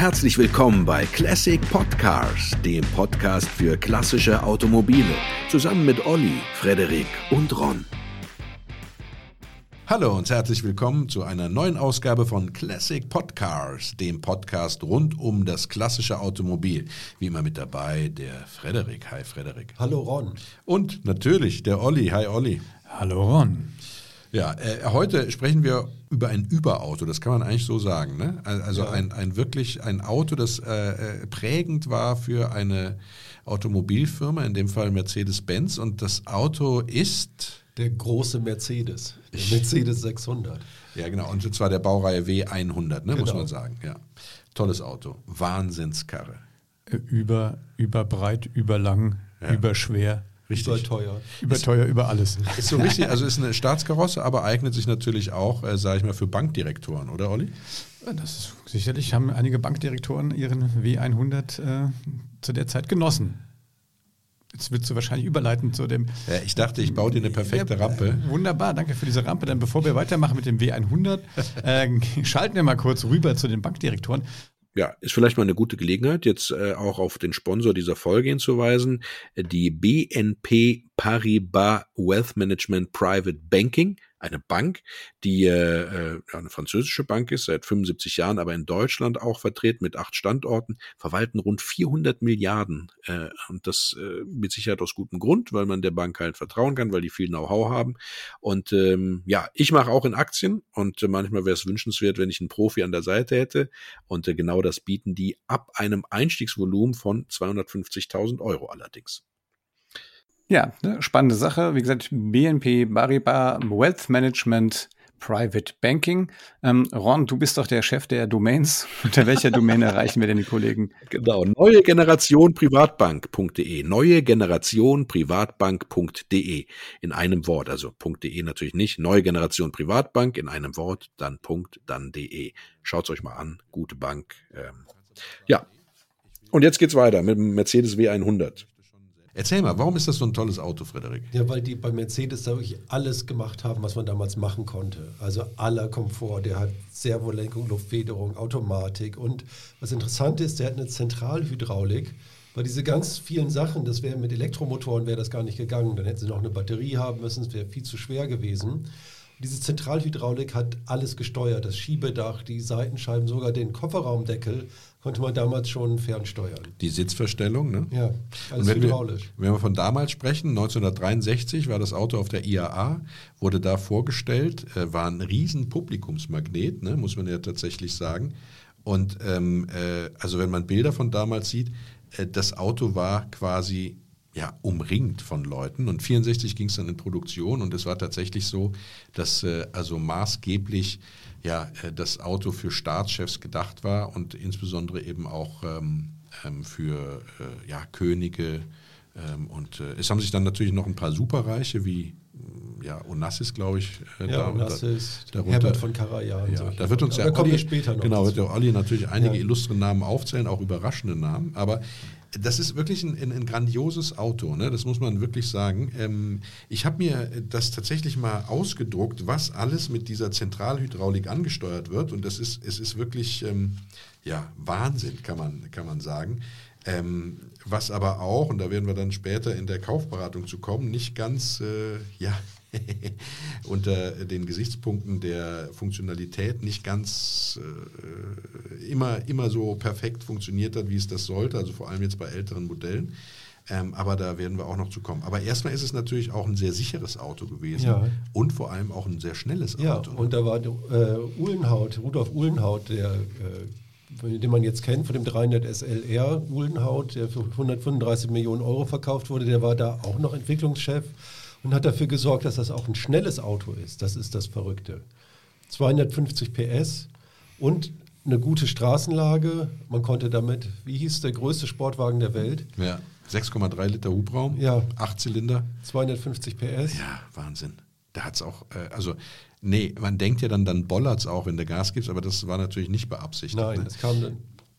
Herzlich willkommen bei Classic Podcars, dem Podcast für klassische Automobile, zusammen mit Olli, Frederik und Ron. Hallo und herzlich willkommen zu einer neuen Ausgabe von Classic Podcars, dem Podcast rund um das klassische Automobil. Wie immer mit dabei der Frederik. Hi Frederik. Hallo Ron. Und natürlich der Olli. Hi Olli. Hallo Ron. Ja, äh, heute sprechen wir über ein Überauto, das kann man eigentlich so sagen. Ne? Also ja. ein, ein wirklich ein Auto, das äh, äh, prägend war für eine Automobilfirma, in dem Fall Mercedes-Benz. Und das Auto ist der große Mercedes, der Mercedes 600. Ja, genau. Und zwar der Baureihe W100, ne, genau. muss man sagen. Ja. Tolles Auto. Wahnsinnskarre. Äh, über, überbreit, überlang, ja. überschwer. Richtig. Überteuer. Überteuer über alles. Ist so richtig, also ist eine Staatskarosse, aber eignet sich natürlich auch, äh, sage ich mal, für Bankdirektoren, oder Olli? Das ist sicherlich haben einige Bankdirektoren ihren W100 äh, zu der Zeit genossen. Jetzt willst du wahrscheinlich überleiten zu dem. Ja, ich dachte, ich baue dir eine perfekte ja, Rampe. Wunderbar, danke für diese Rampe. Dann bevor wir weitermachen mit dem W100, äh, schalten wir mal kurz rüber zu den Bankdirektoren. Ja, ist vielleicht mal eine gute Gelegenheit, jetzt äh, auch auf den Sponsor dieser Folge hinzuweisen. Die BNP Paribas Wealth Management Private Banking eine Bank, die äh, äh eine französische Bank ist, seit 75 Jahren, aber in Deutschland auch vertreten mit acht Standorten, verwalten rund 400 Milliarden. Äh, und das äh, mit Sicherheit aus gutem Grund, weil man der Bank halt vertrauen kann, weil die viel Know-how haben. Und ähm, ja, ich mache auch in Aktien und äh, manchmal wäre es wünschenswert, wenn ich einen Profi an der Seite hätte. Und äh, genau das bieten die ab einem Einstiegsvolumen von 250.000 Euro allerdings. Ja, ne, spannende Sache. Wie gesagt, BNP Paribas Wealth Management Private Banking. Ähm, Ron, du bist doch der Chef der Domains. Unter welcher Domain erreichen wir denn die Kollegen? Genau, neue Generation Privatbank.de. Neue Generation Privatbank.de. In einem Wort, also .de natürlich nicht. Neue Generation Privatbank in einem Wort, dann Punkt, dann de. Schaut's euch mal an. Gute Bank. Ähm, ja. Und jetzt geht's weiter mit dem Mercedes W100. Erzähl mal, warum ist das so ein tolles Auto, Frederik? Ja, weil die bei Mercedes da wirklich alles gemacht haben, was man damals machen konnte. Also aller Komfort. Der hat Servolenkung, Luftfederung, Automatik. Und was interessant ist, der hat eine Zentralhydraulik. Weil diese ganz vielen Sachen, das wäre mit Elektromotoren wäre das gar nicht gegangen. Dann hätten sie noch eine Batterie haben müssen, es wäre viel zu schwer gewesen. Diese Zentralhydraulik hat alles gesteuert, das Schiebedach, die Seitenscheiben, sogar den Kofferraumdeckel konnte man damals schon fernsteuern. Die Sitzverstellung, ne? Ja, alles wenn hydraulisch. Wir, wenn wir von damals sprechen, 1963 war das Auto auf der IAA, wurde da vorgestellt, äh, war ein riesen Publikumsmagnet, ne, muss man ja tatsächlich sagen. Und ähm, äh, also wenn man Bilder von damals sieht, äh, das Auto war quasi ja, umringt von Leuten. Und 64 ging es dann in Produktion und es war tatsächlich so, dass äh, also maßgeblich ja, äh, das Auto für Staatschefs gedacht war und insbesondere eben auch ähm, ähm, für äh, ja, Könige. Ähm, und äh, es haben sich dann natürlich noch ein paar Superreiche wie ja, Onassis, glaube ich. Äh, ja, da, Onassis, da, darunter, Herbert von Karajan. Ja, da wird uns ja Olli, später noch. Genau, wird der Olli natürlich einige ja. illustre Namen aufzählen, auch überraschende Namen. Aber das ist wirklich ein, ein, ein grandioses Auto, ne? das muss man wirklich sagen. Ähm, ich habe mir das tatsächlich mal ausgedruckt, was alles mit dieser Zentralhydraulik angesteuert wird. Und das ist, es ist wirklich ähm, ja, Wahnsinn, kann man, kann man sagen. Ähm, was aber auch, und da werden wir dann später in der Kaufberatung zu kommen, nicht ganz äh, ja, unter den Gesichtspunkten der Funktionalität nicht ganz äh, immer, immer so perfekt funktioniert hat, wie es das sollte, also vor allem jetzt bei älteren Modellen. Ähm, aber da werden wir auch noch zu kommen. Aber erstmal ist es natürlich auch ein sehr sicheres Auto gewesen ja. und vor allem auch ein sehr schnelles Auto. Ja, und da war äh, Uhlenhaut, Rudolf Uhlenhaut, der äh, den man jetzt kennt, von dem 300 SLR Uhlenhaut, der für 135 Millionen Euro verkauft wurde, der war da auch noch Entwicklungschef und hat dafür gesorgt, dass das auch ein schnelles Auto ist. Das ist das Verrückte. 250 PS und eine gute Straßenlage. Man konnte damit, wie hieß der größte Sportwagen der Welt? Ja, 6,3 Liter Hubraum, ja. 8 Zylinder. 250 PS. Ja, Wahnsinn. Da hat es auch, äh, also, nee, man denkt ja dann, dann bollert es auch, wenn du Gas gibst, aber das war natürlich nicht beabsichtigt. Nein, ne? das kam dann.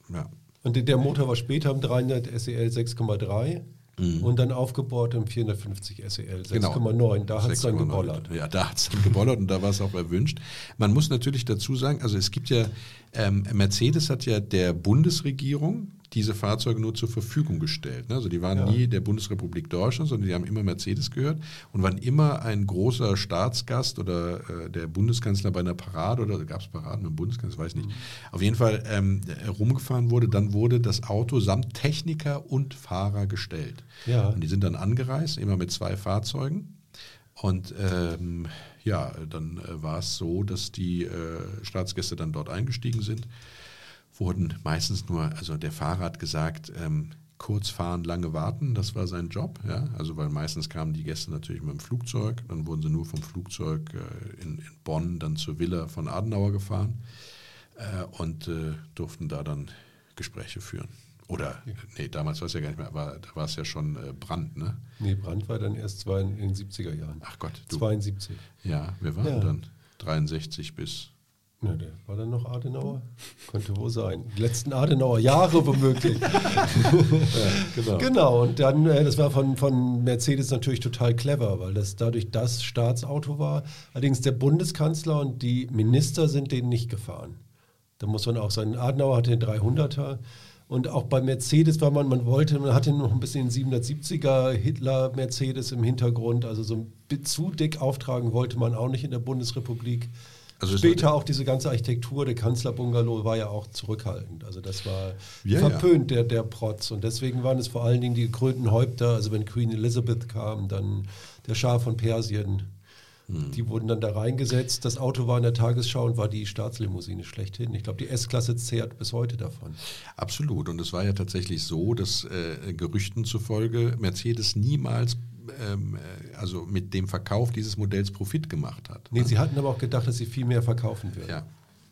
Ja. Und der Motor war später im 300 SEL 6,3 Mhm. Und dann aufgebohrt im 450 SEL 6,9. Genau. Da hat es dann gebollert. Ja, da hat es dann gebollert und da war es auch erwünscht. Man muss natürlich dazu sagen, also es gibt ja, ähm, Mercedes hat ja der Bundesregierung diese Fahrzeuge nur zur Verfügung gestellt. Ne? Also die waren ja. nie der Bundesrepublik Deutschland, sondern die haben immer Mercedes gehört. Und wann immer ein großer Staatsgast oder äh, der Bundeskanzler bei einer Parade oder gab es Paraden mit dem Bundeskanzler, weiß nicht, mhm. auf jeden Fall ähm, rumgefahren wurde, dann wurde das Auto samt Techniker und Fahrer gestellt. Ja. Und die sind dann angereist, immer mit zwei Fahrzeugen. Und ähm, ja, dann äh, war es so, dass die äh, Staatsgäste dann dort eingestiegen sind wurden meistens nur, also der Fahrer hat gesagt, ähm, kurz fahren, lange warten, das war sein Job. Ja? Also weil meistens kamen die Gäste natürlich mit dem Flugzeug, dann wurden sie nur vom Flugzeug äh, in, in, Bonn dann zur Villa von Adenauer gefahren äh, und äh, durften da dann Gespräche führen. Oder, nee, damals war es ja gar nicht mehr, aber da war es ja schon äh, Brand, ne? Nee, Brand war dann erst zwei in den 70er Jahren. Ach Gott. Du. 72. Ja, wir waren ja. dann 63 bis ja, der war dann noch Adenauer? Könnte wohl sein. Die letzten Adenauer Jahre womöglich. ja, genau. genau, und dann, äh, das war von, von Mercedes natürlich total clever, weil das dadurch das Staatsauto war. Allerdings der Bundeskanzler und die Minister sind den nicht gefahren. Da muss man auch sagen, Adenauer hatte den 300er. Und auch bei Mercedes war man, man wollte, man hatte noch ein bisschen den 770er Hitler Mercedes im Hintergrund. Also so zu dick auftragen wollte man auch nicht in der Bundesrepublik. Also Später auch diese ganze Architektur, der Kanzlerbungalow war ja auch zurückhaltend. Also das war ja, verpönt, ja. Der, der Protz. Und deswegen waren es vor allen Dingen die gekrönten Häupter, also wenn Queen Elizabeth kam, dann der Schah von Persien. Hm. Die wurden dann da reingesetzt. Das Auto war in der Tagesschau und war die Staatslimousine schlechthin. Ich glaube, die S-Klasse zehrt bis heute davon. Absolut. Und es war ja tatsächlich so, dass äh, Gerüchten zufolge Mercedes niemals ähm, äh, also mit dem Verkauf dieses Modells Profit gemacht hat. Nee, ne? Sie hatten aber auch gedacht, dass Sie viel mehr verkaufen würden. Ja.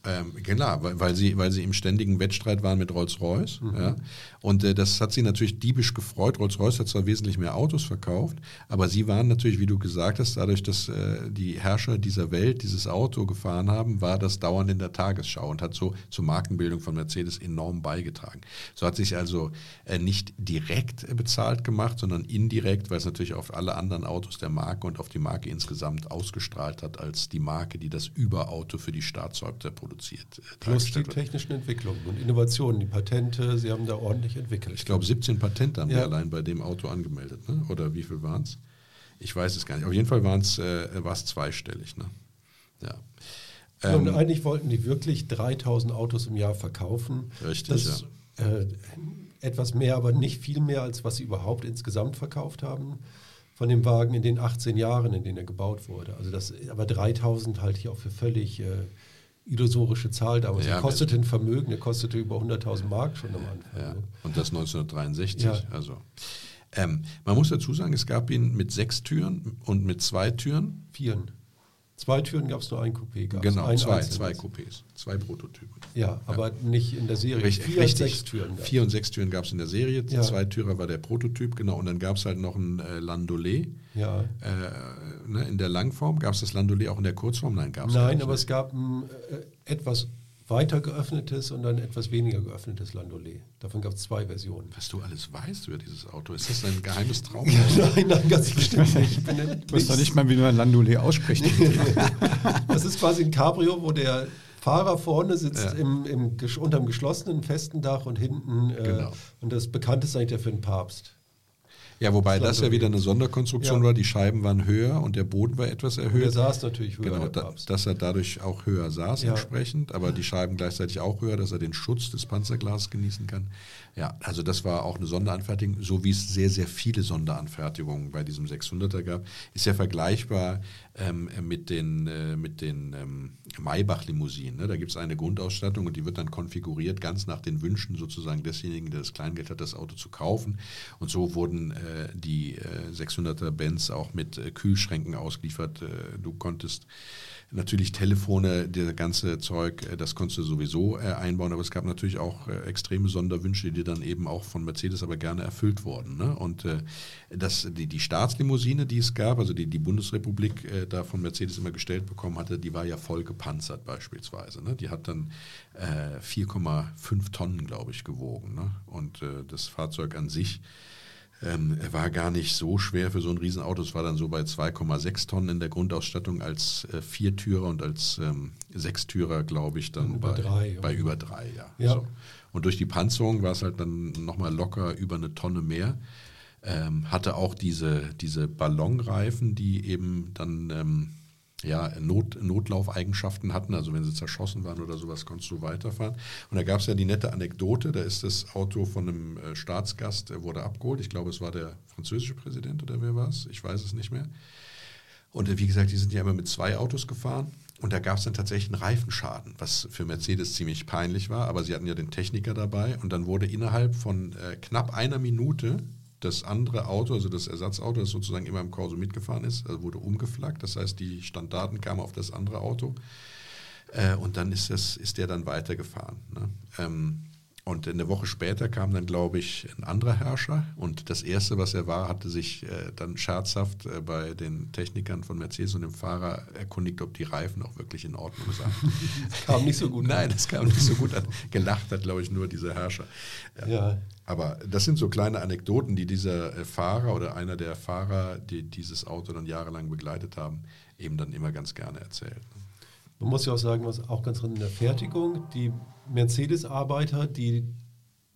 Ähm, genau, weil, weil, sie, weil sie im ständigen Wettstreit waren mit Rolls-Royce. Mhm. Ja. Und äh, das hat sie natürlich diebisch gefreut. Rolls-Royce hat zwar wesentlich mehr Autos verkauft, aber sie waren natürlich, wie du gesagt hast, dadurch, dass äh, die Herrscher dieser Welt dieses Auto gefahren haben, war das dauernd in der Tagesschau und hat so zur Markenbildung von Mercedes enorm beigetragen. So hat sich also äh, nicht direkt bezahlt gemacht, sondern indirekt, weil es natürlich auf alle anderen Autos der Marke und auf die Marke insgesamt ausgestrahlt hat, als die Marke, die das Überauto für die Staatshäupter produziert produziert. Äh, Plus die technischen Entwicklungen und Innovationen, die Patente, Sie haben da ordentlich entwickelt. Ich glaube, 17 Patente haben ja. wir allein bei dem Auto angemeldet. Ne? Oder wie viel waren es? Ich weiß es gar nicht. Auf jeden Fall waren es äh, zweistellig. Ne? Ja. Ähm, und eigentlich wollten die wirklich 3000 Autos im Jahr verkaufen. Richtig, das, ja. Äh, etwas mehr, aber nicht viel mehr, als was sie überhaupt insgesamt verkauft haben von dem Wagen in den 18 Jahren, in denen er gebaut wurde. Also das, aber 3000 halte ich auch für völlig äh, illusorische Zahl damals. Ja, er kostete ein Vermögen, er kostete über 100.000 Mark schon am Anfang. Ja. Ne? Und das 1963. Ja. Also, ähm, man muss dazu sagen, es gab ihn mit sechs Türen und mit zwei Türen. Vieren. Zwei Türen gab es nur ein Coupé. Genau, ein zwei, zwei Coupés, zwei Prototypen. Ja, aber ja. nicht in der Serie. Richtig, vier richtig, und sechs Türen. Gab. Vier und sechs Türen gab es in der Serie. Ja. Zwei Türer war der Prototyp, genau. Und dann gab es halt noch ein äh, Landaulet. Ja. Äh, ne, in der Langform. Gab es das Landaulet auch in der Kurzform? Nein, gab es nicht. Nein, aber es gab ein äh, etwas weiter geöffnetes und ein etwas weniger geöffnetes Landaulet. Davon gab es zwei Versionen. Was du alles weißt über dieses Auto, ist das ein geheimes Traum? nein, nein, ganz bestimmt nicht. Ich weiß doch nicht mal, wie man Landaulet ausspricht. das ist quasi ein Cabrio, wo der Fahrer vorne sitzt ja. im, im, unter dem geschlossenen festen Dach und hinten, äh, genau. und das bekannteste ist eigentlich der für den Papst. Ja, wobei das, das ja wieder eine Sonderkonstruktion ja. war. Die Scheiben waren höher und der Boden war etwas erhöht. Er saß natürlich höher. Genau, da, dass er dadurch auch höher saß ja. entsprechend, aber die Scheiben gleichzeitig auch höher, dass er den Schutz des Panzerglases genießen kann. Ja, also das war auch eine Sonderanfertigung, so wie es sehr, sehr viele Sonderanfertigungen bei diesem 600er gab. Ist ja vergleichbar ähm, mit den, äh, mit den ähm, Maybach-Limousinen. Ne? Da gibt es eine Grundausstattung und die wird dann konfiguriert, ganz nach den Wünschen sozusagen desjenigen, der das Kleingeld hat, das Auto zu kaufen. Und so wurden äh, die äh, 600er Benz auch mit äh, Kühlschränken ausgeliefert. Äh, du konntest Natürlich Telefone, der ganze Zeug, äh, das konntest du sowieso äh, einbauen, aber es gab natürlich auch äh, extreme Sonderwünsche, die dann eben auch von Mercedes aber gerne erfüllt wurden. Ne? Und das, die, die Staatslimousine, die es gab, also die die Bundesrepublik da von Mercedes immer gestellt bekommen hatte, die war ja voll gepanzert beispielsweise. Ne? Die hat dann 4,5 Tonnen, glaube ich, gewogen. Ne? Und das Fahrzeug an sich Ähm, er war gar nicht so schwer für so ein Riesenauto. Es war dann so bei 2,6 Tonnen in der Grundausstattung als äh, Viertürer und als ähm, Sechstürer, glaube ich, dann Über bei, drei, bei über drei, ja. Ja. So. Und durch die Panzerung war es halt dann nochmal locker über eine Tonne mehr. Ähm, hatte auch diese, diese Ballonreifen, die eben dann ähm, ja, Not, Notlaufeigenschaften hatten. Also wenn sie zerschossen waren oder sowas, konntest du weiterfahren. Und da gab es ja die nette Anekdote, da ist das Auto von einem äh, Staatsgast, äh, wurde abgeholt. Ich glaube, es war der französische Präsident oder wer war es? Ich weiß es nicht mehr. Und äh, wie gesagt, die sind ja immer mit zwei Autos gefahren. Und da gab es dann tatsächlich einen Reifenschaden, was für Mercedes ziemlich peinlich war. Aber sie hatten ja den Techniker dabei. Und dann wurde innerhalb von äh, knapp einer Minute das andere Auto, also das Ersatzauto, das sozusagen immer im Korso mitgefahren ist, also wurde umgeflaggt. Das heißt, die Standdaten kamen auf das andere Auto. Äh, und dann ist, das, ist der dann weitergefahren. Ne? Ähm, und eine Woche später kam dann, glaube ich, ein anderer Herrscher. Und das Erste, was er war, hatte sich äh, dann scherzhaft äh, bei den Technikern von Mercedes und dem Fahrer erkundigt, ob die Reifen auch wirklich in Ordnung seien. Kam nicht so gut. Nein, das kam nicht so gut an. Gelacht hat, glaube ich, nur dieser Herrscher. Ja. Aber das sind so kleine Anekdoten, die dieser äh, Fahrer oder einer der Fahrer, die dieses Auto dann jahrelang begleitet haben, eben dann immer ganz gerne erzählt. Man muss ja auch sagen, was auch ganz drin in der Fertigung, die Mercedes-Arbeiter, die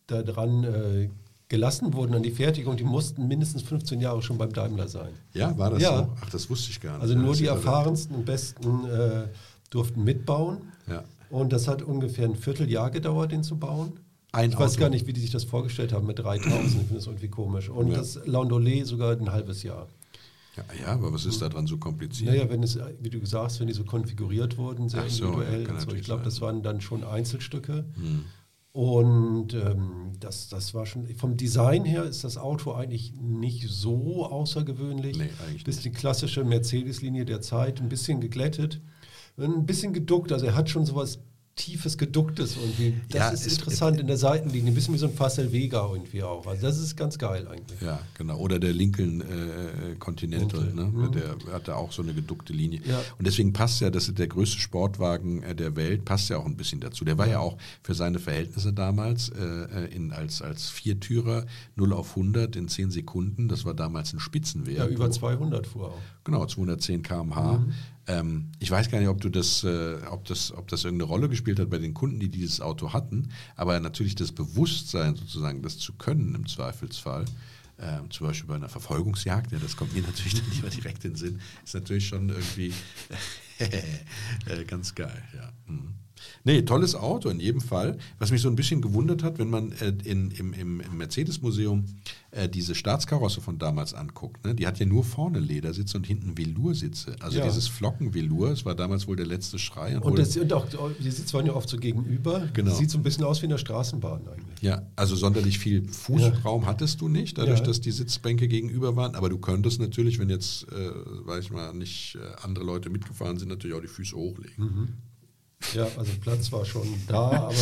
daran äh, gelassen wurden an die Fertigung, die mussten mindestens 15 Jahre schon beim Daimler sein. Ja, war das Ja. so? Ach, das wusste ich gar nicht. Also Ja, nur die erfahrensten und besten äh, durften mitbauen. Ja. Und das hat ungefähr ein Vierteljahr gedauert, den zu bauen. Ein ich weiß Auto. gar nicht, wie die sich das vorgestellt haben mit 3000. Ich finde das irgendwie komisch. Und Ja. das Landaulet sogar ein halbes Jahr. Ja, ja, aber was ist da dran so kompliziert? Naja, wenn es, wie du sagst, wenn die so konfiguriert wurden, sehr Ach so, individuell. ja, so. Ich glaube, das waren dann schon Einzelstücke. Hm. Und ähm, das, das war schon, vom Design her ist das Auto eigentlich nicht so außergewöhnlich. Nee, eigentlich Bis die klassische Mercedes-Linie der Zeit, ein bisschen geglättet, ein bisschen geduckt. Also er hat schon sowas tiefes Geducktes irgendwie. Das Ja, ist es- interessant in der Seitenlinie, ein bisschen wie so ein Facel Vega irgendwie auch. Also das ist ganz geil eigentlich. Ja, genau. Oder der Lincoln äh, Continental, ne? Mhm. der hatte auch so eine geduckte Linie. Ja. Und deswegen passt ja, das ist der größte Sportwagen äh, der Welt, passt ja auch ein bisschen dazu. Der war ja, auch für seine Verhältnisse damals äh, in, als, als Viertürer 0 auf 100 in 10 Sekunden. Das war damals ein Spitzenwert. Ja, über 200 fuhr auch. Genau, 210 km/h. Ähm, ich weiß gar nicht, ob du das, äh, ob das, ob das irgendeine Rolle gespielt hat bei den Kunden, die dieses Auto hatten, aber natürlich das Bewusstsein sozusagen, das zu können im Zweifelsfall. Ähm, zum Beispiel bei einer Verfolgungsjagd, ja, das kommt mir natürlich dann lieber direkt in den Sinn, ist natürlich schon irgendwie äh, ganz geil, ja. Mhm. Nee, tolles Auto in jedem Fall. Was mich so ein bisschen gewundert hat, wenn man äh, in, im, im, im Mercedes-Museum äh, diese Staatskarosse von damals anguckt, ne? die hat ja nur vorne Ledersitze und hinten Veloursitze. Also Ja. dieses Flocken-Velour, das war damals wohl der letzte Schrei. Und, wurde- das, und auch die Sitze waren ja oft so gegenüber. Genau. Sieht so ein bisschen aus wie in der Straßenbahn eigentlich. Ja, also sonderlich viel Fußraum hattest du nicht, dadurch, Ja. dass die Sitzbänke gegenüber waren. Aber du könntest natürlich, wenn jetzt, äh, weiß ich mal, nicht äh, andere Leute mitgefahren sind, natürlich auch die Füße hochlegen. Ja, also Platz war schon da, aber,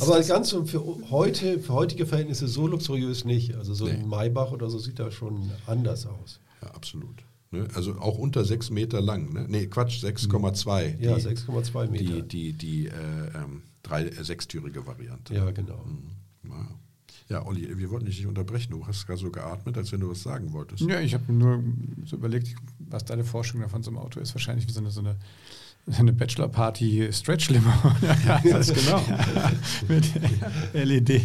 aber ganz so für heute, für heutige Verhältnisse so luxuriös nicht. Also so Nee. ein Maybach oder so sieht da schon anders aus. Ja, absolut. Ne? Also auch unter sechs Meter lang. Ne, nee, Quatsch, 6,2. Ja, Die- 6,2 Meter. Die, die, die äh, ähm, drei, äh, sechstürige Variante. Ja, genau. Mhm. Ja. ja, Olli, wir wollten dich nicht unterbrechen. Du hast gerade so geatmet, als wenn du was sagen wolltest. Ja, ich habe nur so überlegt, was deine Vorstellung davon so einem Auto ist. Wahrscheinlich wie so eine, so eine, so eine Bachelor-Party-Stretch-Limo. Ja, ganz genau. Mit LED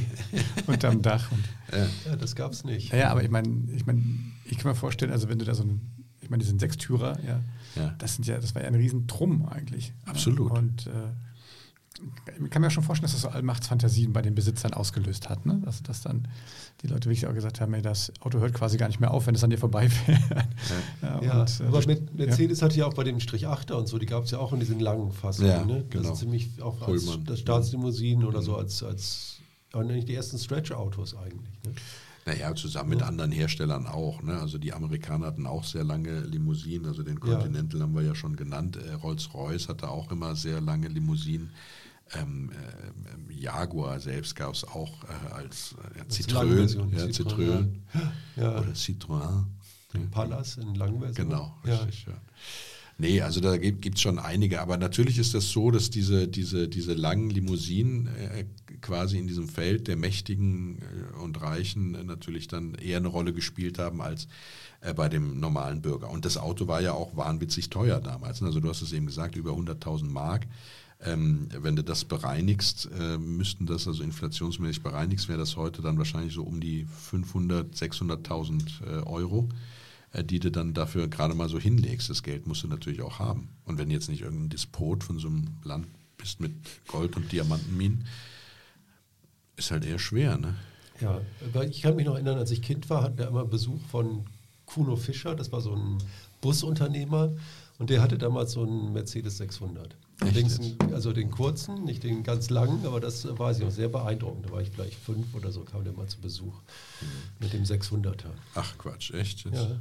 unterm Dach. Und, Ja. Das gab es nicht. ja, aber ich meine, ich, mein, ich kann mir vorstellen, also wenn du da so einen, ich meine, diesen Sechstürer, ja, Ja. das sind ja, das war ja ein Riesentrumm eigentlich. Absolut. Ja, und äh, ich kann mir schon vorstellen, dass das so Allmachtsfantasien bei den Besitzern ausgelöst hat. Ne? Dass, dass dann die Leute wirklich auch gesagt haben, ey, das Auto hört quasi gar nicht mehr auf, wenn es an dir vorbeifährt. Ja, Ja, und, äh, aber das- mit Mercedes hatte ja auch bei dem Strich 8er und so, die gab es ja auch in diesen langen Fassungen. Ja, ne? genau. Das ist ziemlich auch als Pullman. das Staatslimousinen oder so als, als eigentlich die ersten Stretch-Autos eigentlich. Ne? Naja, zusammen mit anderen Herstellern auch. Ne? Also die Amerikaner hatten auch sehr lange Limousinen. Also den Ja. Continental haben wir ja schon genannt. Äh, Rolls-Royce hatte auch immer sehr lange Limousinen. Ähm, äh, Jaguar selbst gab es auch äh, als äh, ja. Langversion, Ja, Citroën. Ja. Oder Citroën. Ja. Pallas in Langversion. Genau, Ja. richtig. Ja. Nee, also da gibt es schon einige, aber natürlich ist das so, dass diese, diese, diese langen Limousinen äh, quasi in diesem Feld der Mächtigen äh, und Reichen äh, natürlich dann eher eine Rolle gespielt haben als äh, bei dem normalen Bürger. Und das Auto war ja auch wahnwitzig teuer damals. Also du hast es eben gesagt, über 100.000 Mark. Ähm, wenn du das bereinigst, äh, müssten das also inflationsmäßig bereinigst, wäre das heute dann wahrscheinlich so um die 500, 600.000 äh, Euro, äh, die du dann dafür gerade mal so hinlegst. Das Geld musst du natürlich auch haben. Und wenn jetzt nicht irgendein Despot von so einem Land bist mit Gold- und Diamantenminen, ist halt eher schwer, ne? Ja, ich kann mich noch erinnern, als ich Kind war, hatten wir immer Besuch von Kuno Fischer, das war so ein Busunternehmer und der hatte damals so einen Mercedes 600. Allerdings, also den kurzen, nicht den ganz langen, aber das weiß ich noch sehr beeindruckend. Da war ich vielleicht fünf oder so, kam der mal zu Besuch mit dem 600er. Ach Quatsch, echt? Jetzt? Ja.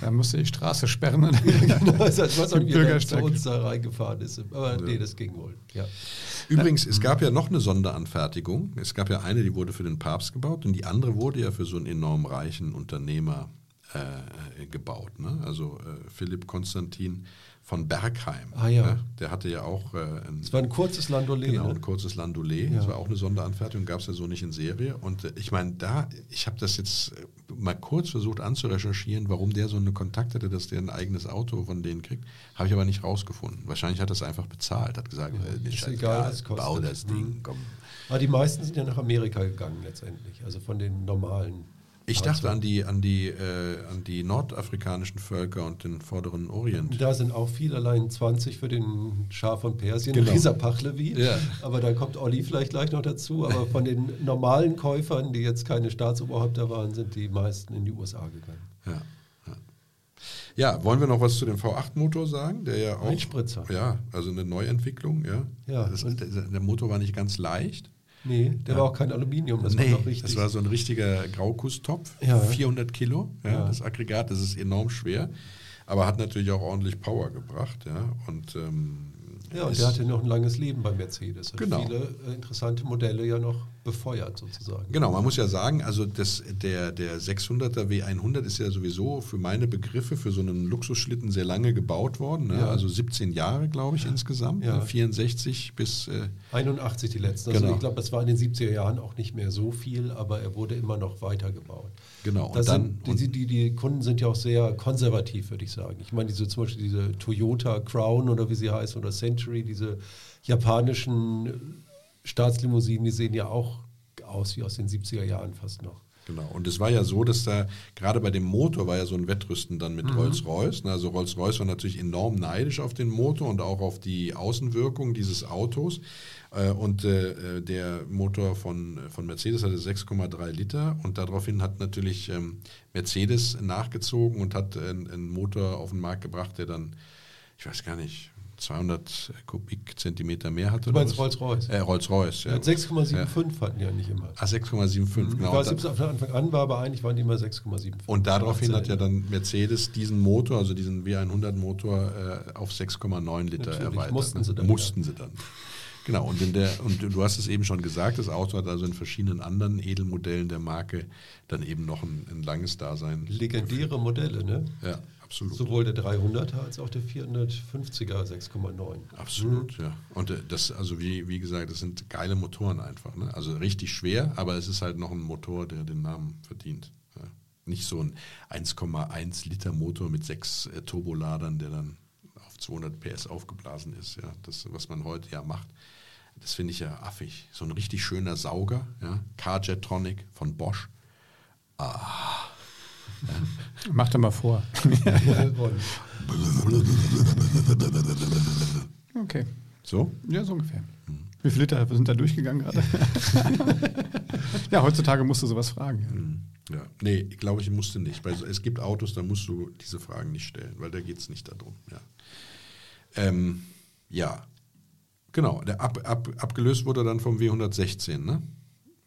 Da musste die Straße sperren. Genau, ich weiß auch nicht, wie er dann zu Bürgersteig. uns da reingefahren ist. Aber nee, das ging wohl. Ja. Übrigens, es gab ja noch eine Sonderanfertigung. Es gab ja eine, die wurde für den Papst gebaut und die andere wurde ja für so einen enorm reichen Unternehmer äh, gebaut. Ne? Also äh, Philipp Konstantin von Bergheim. Ah, ja. Ne? Der hatte ja auch äh, ein, Es war ein kurzes Landaulet. genau, ne? ein kurzes Landaulet. Ja. Das war auch eine Sonderanfertigung, gab es ja so nicht in Serie. Und äh, ich meine, da, ich habe das jetzt äh, mal kurz versucht anzurecherchieren, warum der so einen Kontakt hatte, dass der ein eigenes Auto von denen kriegt. Habe ich aber nicht rausgefunden. Wahrscheinlich hat er es einfach bezahlt, hat gesagt, Ja, äh, ist egal, was kostet. bau das Ding, Mhm. komm. Aber die meisten sind ja nach Amerika gegangen letztendlich, also von den normalen. Ich dachte an die, an, die, äh, an die nordafrikanischen Völker und den vorderen Orient. Da sind auch viel, allein 20 für den Schah von Persien, Genau. Reza Pahlavi. Ja. Aber da kommt Olli vielleicht gleich noch dazu. Aber von den normalen Käufern, die jetzt keine Staatsoberhäupter waren, sind die meisten in die USA gegangen. Ja, ja. wollen wir noch was zu dem V8-Motor sagen? Der ja auch. Einspritzer. Ja, also eine Neuentwicklung, ja. Ja, Das, der, der Motor war nicht ganz leicht. Nee, der war auch kein Aluminium, das nee, war richtig. das war so ein richtiger Graukusstopf, Ja. 400 Kilo. Ja, Ja. Das Aggregat, das ist enorm schwer, aber hat natürlich auch ordentlich Power gebracht. Ja, und ähm, ja, und der hatte noch ein langes Leben bei Mercedes. Genau. viele äh, interessante Modelle ja noch befeuert sozusagen. Genau, man muss ja sagen, also das, der, der 600er W100 ist ja sowieso für meine Begriffe für so einen Luxusschlitten sehr lange gebaut worden. Ne? Ja. Also 17 Jahre, glaube ich, insgesamt. Ja. Ne? 64 bis. Äh, 81 die letzten. Also Genau. ich glaube, das war in den 70er Jahren auch nicht mehr so viel, aber er wurde immer noch weitergebaut. Genau, und Das dann- sind, die, die, die Kunden sind ja auch sehr konservativ, würde ich sagen. Ich meine, diese, zum Beispiel diese Toyota Crown oder wie sie heißt oder Century, diese japanischen Staatslimousinen, die sehen ja auch aus wie aus den 70er Jahren fast noch. Genau. Und es war ja so, dass da gerade bei dem Motor war ja so ein Wettrüsten dann Mhm. mit Rolls-Royce. ne? Also Rolls-Royce war natürlich enorm neidisch auf den Motor und auch auf die Außenwirkung dieses Autos. Äh, Und äh, der Motor von, von Mercedes hatte 6,3 Liter und daraufhin hat natürlich ähm, Mercedes nachgezogen und hat einen, einen Motor auf den Markt gebracht, der dann, ich weiß gar nicht, 200 Kubikzentimeter mehr hatte. Du meinst? Rolls-Royce? Äh, Rolls-Royce, ja. Ja. 6,75 hatten die ja nicht immer. Ah, 6,75, genau. ich weiß nicht, ob es von Anfang an war, aber eigentlich waren die immer 6,75. Und daraufhin hat ja dann Mercedes diesen Motor, also diesen W100-Motor, äh, auf 6,9 Liter Natürlich, erweitert. mussten sie dann, Mussten sie dann. Genau, und, in der, und du hast es eben schon gesagt, das Auto hat also in verschiedenen anderen Edelmodellen der Marke dann eben noch ein, ein langes Dasein. legendäre Modelle, ne? Ja, absolut. Sowohl der 300er als auch der 450er 6,9. Absolut, ja. Und äh, das, also wie, wie gesagt, das sind geile Motoren einfach. Ne? Also richtig schwer, aber es ist halt noch ein Motor, der den Namen verdient. Ja. Nicht so ein 1,1 Liter Motor mit sechs äh, Turboladern, der dann auf 200 PS aufgeblasen ist. Ja. Das, was man heute ja macht, das finde ich ja affig. So ein richtig schöner Sauger, ja. Carjetronic von Bosch. Mach doch mal vor. Okay. So? Ja, so ungefähr. Wie viele Liter sind da durchgegangen gerade? ja, heutzutage musst du sowas fragen. Ja, nee, glaube ich, musste nicht. Weil es gibt Autos, da musst du diese Fragen nicht stellen, weil da geht es nicht darum. Ja, ähm, ja. genau. Der ab, ab, abgelöst wurde dann vom W116, ne?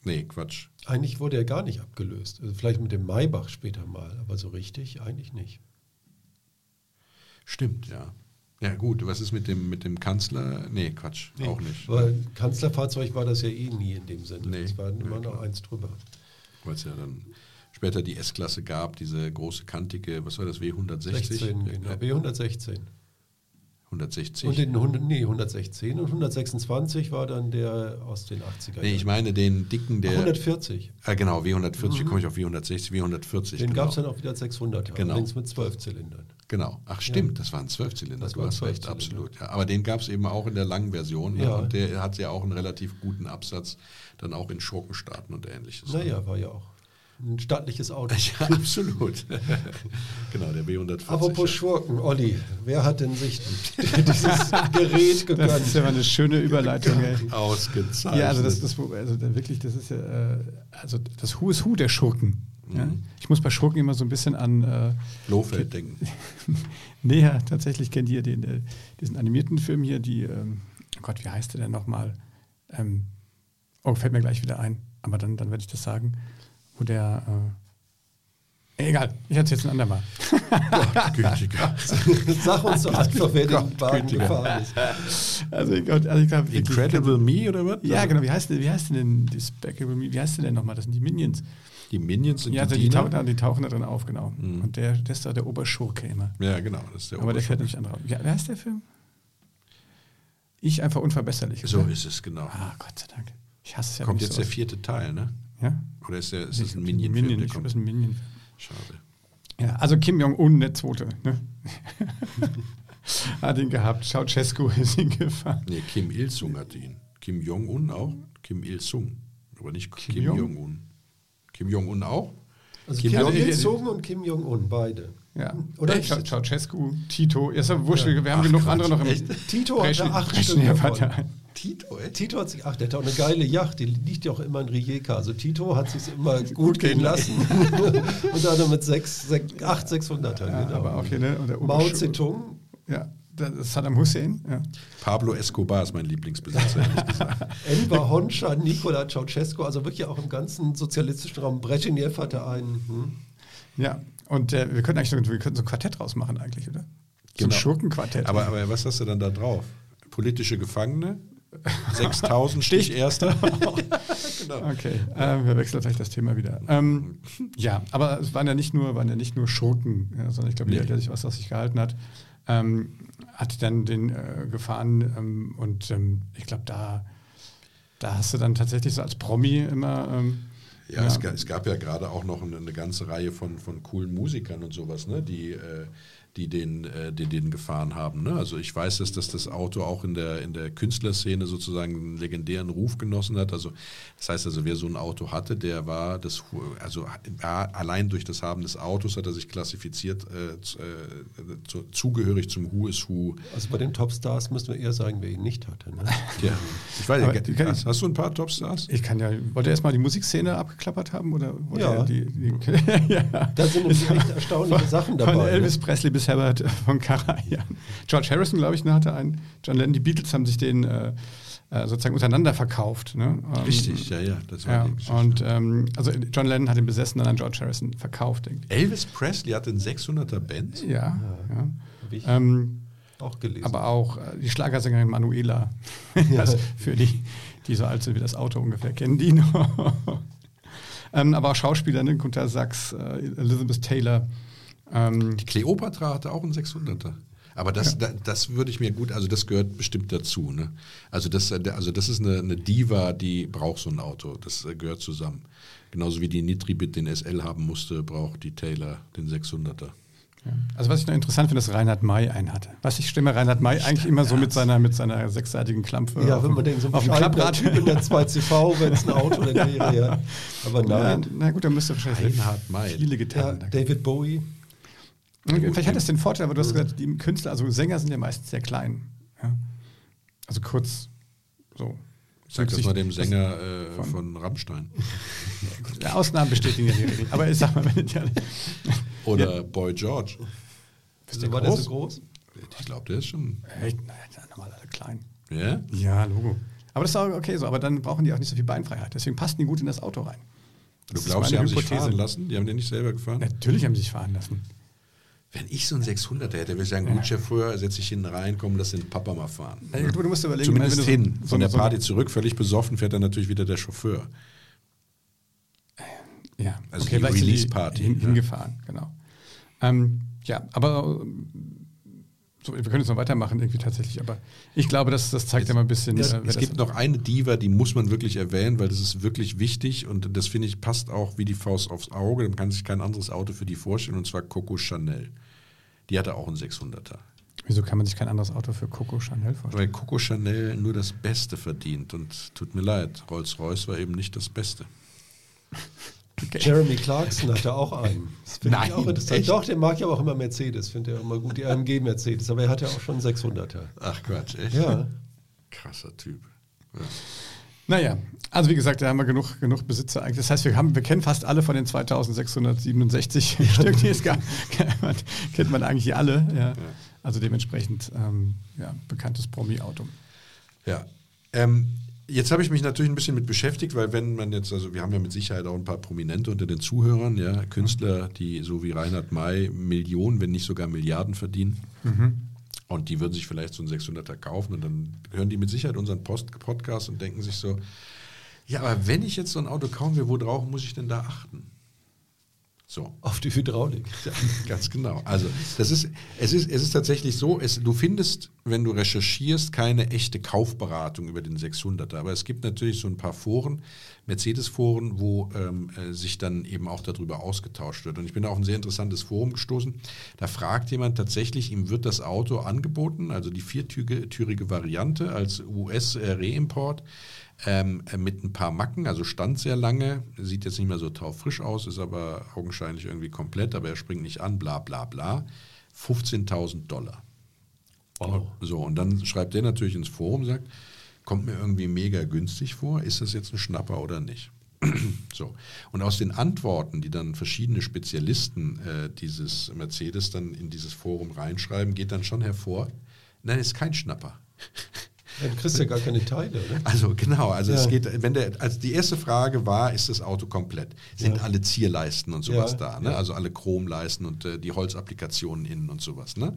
Nee, Quatsch. Eigentlich wurde er gar nicht abgelöst. Also vielleicht mit dem Maybach später mal, aber so richtig eigentlich nicht. Stimmt, ja. Ja gut, was ist mit dem, mit dem Kanzler? Nee, Quatsch, nee, auch nicht. Weil Kanzlerfahrzeug war das ja eh nie in dem Sinne. Nee, es war immer ja, noch eins drüber. Weil es ja dann später die S-Klasse gab, diese große kantige, was war das, W160? 16, genau, W116. 116. Und den 100, nee, 116 und 126 war dann der aus den 80er Jahren. Nee, ich meine den dicken, der. 140. Äh, ah, genau, W140, mhm. komme ich auf W160, W140. Den genau. gab es dann auch wieder 600, genau. allerdings mit 12 Zylindern. Genau. Ach stimmt, ja. das waren 12 Zylinder, das du hast recht, absolut. Ja, aber den gab es eben auch in der langen Version ja. und der hat ja auch einen relativ guten Absatz, dann auch in Schurkenstaaten und ähnliches. Naja, ne? war ja auch ein stattliches Auto. Ja, absolut. genau, der B140. Apropos Schurken, Olli, wer hat denn sich dieses Gerät gegönnt? Das ist ja mal eine schöne Überleitung. Ey. Ausgezeichnet. Ja, also das, das also wirklich, das ist ja, äh, also das Who is Who der Schurken. Ja? Mhm. Ich muss bei Schurken immer so ein bisschen an äh, Lohfeld denken. nee, ja, tatsächlich kennt ihr den, äh, diesen animierten Film hier, die, ähm, oh Gott, wie heißt der denn nochmal? Ähm, oh, fällt mir gleich wieder ein, aber dann, dann werde ich das sagen wo der. Äh, egal, ich erzähle es ein andermal. Gott, gütiger. Sag uns doch einfach, wer den Wagen gefahren ist. Also, ich, also ich glaub, Incredible Me oder was? Ja, genau. Wie heißt, wie heißt denn Despicable Me? Wie heißt denn nochmal? Das sind die Minions. Die Minions sind ja, also die, tauchen, die tauchen da drin auf, genau. Mhm. Und der, der ist da der Oberschurke immer. Ja, genau. Das ist der Aber der fährt nicht andere. Ja, wer heißt der Film? Ich einfach unverbesserlich. So oder? ist es, genau. Ah, Gott sei Dank. Ich hasse es ja Kommt jetzt so der vierte Teil, ne? Ja? Oder ist, der, ist das ein Minion-Film? Minion, ich glaube, das ist ein Minion. Schade. Ja, also Kim Jong-un, der Zweite. Ne? hat ihn gehabt. Ceausescu ist ihn gefahren. Nee, Kim Il-sung hatte ihn. Kim Jong-un auch? Kim Il-sung. Aber nicht Kim, Kim Jong-un. Kim Jong-un auch? Also Kim, Kim Il-sung und Kim Jong-un, beide. Ja. Oder Echt? Ceausescu, Tito. Ist ja wurscht, ja. wir haben Ach, genug Gott. andere noch im Echt? Tito hatte acht Stück Tito, ey? Tito hat sich, ach, der hat auch eine geile Yacht, die liegt ja auch immer in Rijeka. Also Tito hat sich immer gut gehen lassen. und dann mit 6, 6, 8 600er. Ja, genau. Aber okay, ne? Mao Zedong. Ja, Saddam Hussein. Ja. Pablo Escobar ist mein Lieblingsbesitzer, ehrlich gesagt. Enver Hoxha, Nikola Ceausescu, also wirklich auch im ganzen sozialistischen Raum. Brezhnev hatte einen. Hm? Ja, und äh, wir können eigentlich wir könnten so ein Quartett rausmachen eigentlich, oder? So genau. ein Schurkenquartett. Aber, aber was hast du dann da drauf? Politische Gefangene? 6000 Stich erster. genau. Okay, äh, wir wechseln vielleicht das Thema wieder. Ähm, ja, aber es waren ja nicht nur, waren ja nicht nur Schurken, ja, sondern ich glaube, jeder, der sich was aus sich gehalten hat, ähm, hat dann den äh, gefahren ähm, und ähm, ich glaube, da, da hast du dann tatsächlich so als Promi immer. Ähm, ja, ja. Es, gab, es, gab, ja gerade auch noch eine, eine, ganze Reihe von, von coolen Musikern und sowas, ne, die äh, die den, äh, die den gefahren haben. Ne? Also ich weiß, dass, dass das Auto auch in der, in der Künstlerszene sozusagen einen legendären Ruf genossen hat. Also das heißt also, wer so ein Auto hatte, der war das, also war allein durch das Haben des Autos hat er sich klassifiziert äh, zu, zugehörig zum Who is Who. Also bei den Topstars müssten wir eher sagen, wer ihn nicht hatte. Ne? ja, ich weiß nicht, hast, hast, du ein paar Topstars? Ich kann ja, wollt ihr erstmal die Musikszene abgeklappert haben? Oder ja. Die, die, ja. Da sind nämlich erstaunliche Sachen dabei. Von Elvis ne? Presley bis Herbert von Karajan. George Harrison, glaube ich, ne, hatte einen. John Lennon, die Beatles haben sich den äh, äh sozusagen untereinander verkauft. Ne? Ähm, Richtig, ja, ja. Das war ja und ähm, also John Lennon hat ihn besessen dann an George Harrison verkauft. Irgendwie. Elvis Presley hatte einen 600er Benz? Ja, ja. ja. Ähm, auch gelesen. Aber auch äh, die Schlagersängerin Manuela. Ja. für die, die so alt sind wie das Auto ungefähr, kennen die noch. ähm, aber auch Schauspieler, ne? Gunter Sachs, äh, Elizabeth Taylor, ähm, die Kleopatra hatte auch einen 600er. Aber das, ja. da, das würde ich mir gut, also das gehört bestimmt dazu. Ne? Also, das, also das ist eine, eine Diva, die braucht so ein Auto. Das äh, gehört zusammen. Genauso wie die Nitribit den SL haben musste, braucht die Taylor den 600er. Ja. Also was ich noch interessant finde, dass Reinhard May einen hatte. Was ich stimme Reinhard May eigentlich immer so mit seiner, mit seiner sechsseitigen Klampfe. Ja, wenn man denkt, so ein Klapprad. Typ in der 2CV, wenn es ein Auto wäre. Ja. Aber nein. Na, na gut, dann müsste wahrscheinlich Reinhard May. viele getan. Ja, David Bowie. Vielleicht hat es den Vorteil, aber du hast gesagt, die Künstler, also Sänger sind ja meistens sehr klein. Ja? Also kurz so. Sag das mal dem Sänger äh, von, von, Rammstein. Ja, Ausnahmen bestätigen ja die Regel. Aber ich sag mal, wenn ja, Oder ja. Boy George. Ist der, war groß? der so groß? Ich glaube, der ist schon. Echt? Naja, normal alle klein. Ja? Ja, Logo. Aber das ist auch okay so, aber dann brauchen die auch nicht so viel Beinfreiheit. Deswegen passen die gut in das Auto rein. Das du glaubst, sie haben Hypothese. sich fahren lassen? Die haben den nicht selber gefahren? Natürlich haben sie sich fahren lassen. Wenn ich so einen 600er hätte, würde ich sagen, gut, Chauffeur, setze ich hinten rein, komm, lass den Papa mal fahren. Ja, du musst überlegen, Zumindest wenn hin. So, Von der Party so zurück, völlig besoffen, fährt dann natürlich wieder der Chauffeur. Ja, also okay, die Release-Party. Hin, hingefahren, genau. Ähm, ja, aber so, wir können jetzt noch weitermachen irgendwie tatsächlich, aber ich glaube, das, das zeigt es, ja mal ein bisschen. Es, äh, es gibt noch eine Diva, die muss man wirklich erwähnen, weil das ist wirklich wichtig und das finde ich passt auch wie die Faust aufs Auge. Man kann sich kein anderes Auto für die vorstellen und zwar Coco Chanel. Die hatte auch einen 600er. Wieso kann man sich kein anderes Auto für Coco Chanel vorstellen? Weil Coco Chanel nur das Beste verdient und tut mir leid, Rolls-Royce war eben nicht das Beste. Okay. Jeremy Clarkson hatte auch einen. Das finde ich auch interessant. echt? Doch, der mag ja auch immer Mercedes, finde er immer gut, die AMG Mercedes, aber er hat ja auch schon 600er. Ach Quatsch, echt? Ja. Krasser Typ. Ja. Naja, also wie gesagt, da haben wir genug, genug Besitzer eigentlich. Das heißt, wir, haben, wir kennen fast alle von den 2667 Stück, die es gab. kennt man, eigentlich alle. Ja. Also dementsprechend ähm, ja, bekanntes Promi-Auto. Ja. Ähm, jetzt habe ich mich natürlich ein bisschen mit beschäftigt, weil wenn man jetzt, also wir haben ja mit Sicherheit auch ein paar Prominente unter den Zuhörern, ja, Künstler, die so wie Reinhard May Millionen, wenn nicht sogar Milliarden verdienen. Und die würden sich vielleicht so einen 600er kaufen und dann hören die mit Sicherheit unseren Post Podcast und denken sich so, ja, aber wenn ich jetzt so ein Auto kaufen will, worauf muss ich denn da achten? So. Auf die Hydraulik. Ja, ganz genau. Also das ist, es ist, es ist tatsächlich so, es, du findest, wenn du recherchierst, keine echte Kaufberatung über den 600er. Aber es gibt natürlich so ein paar Foren, Mercedes-Foren, wo ähm, äh, sich dann eben auch darüber ausgetauscht wird. Und ich bin auf ein sehr interessantes Forum gestoßen. Da fragt jemand tatsächlich, ihm wird das Auto angeboten, also die viertürige Variante als US-Reimport. Ähm, mit ein paar Macken, also stand sehr lange, sieht jetzt nicht mehr so taufrisch aus, ist aber augenscheinlich irgendwie komplett, aber er springt nicht an, bla bla bla. 15.000 Dollar. Wow. So, und dann schreibt der natürlich ins Forum, sagt, kommt mir irgendwie mega günstig vor, ist das jetzt ein Schnapper oder nicht? so. Und aus den Antworten, die dann verschiedene Spezialisten äh, dieses Mercedes dann in dieses Forum reinschreiben, geht dann schon hervor, nein, ist kein Schnapper. Ja, du kriegst ja gar keine Teile, ne? Also genau, also Ja. es geht, wenn der, also die erste Frage war, ist das Auto komplett? Sind Ja. alle Zierleisten und sowas Ja, da, ne? ja. Also alle Chromleisten und äh, die Holzapplikationen innen und sowas, ne?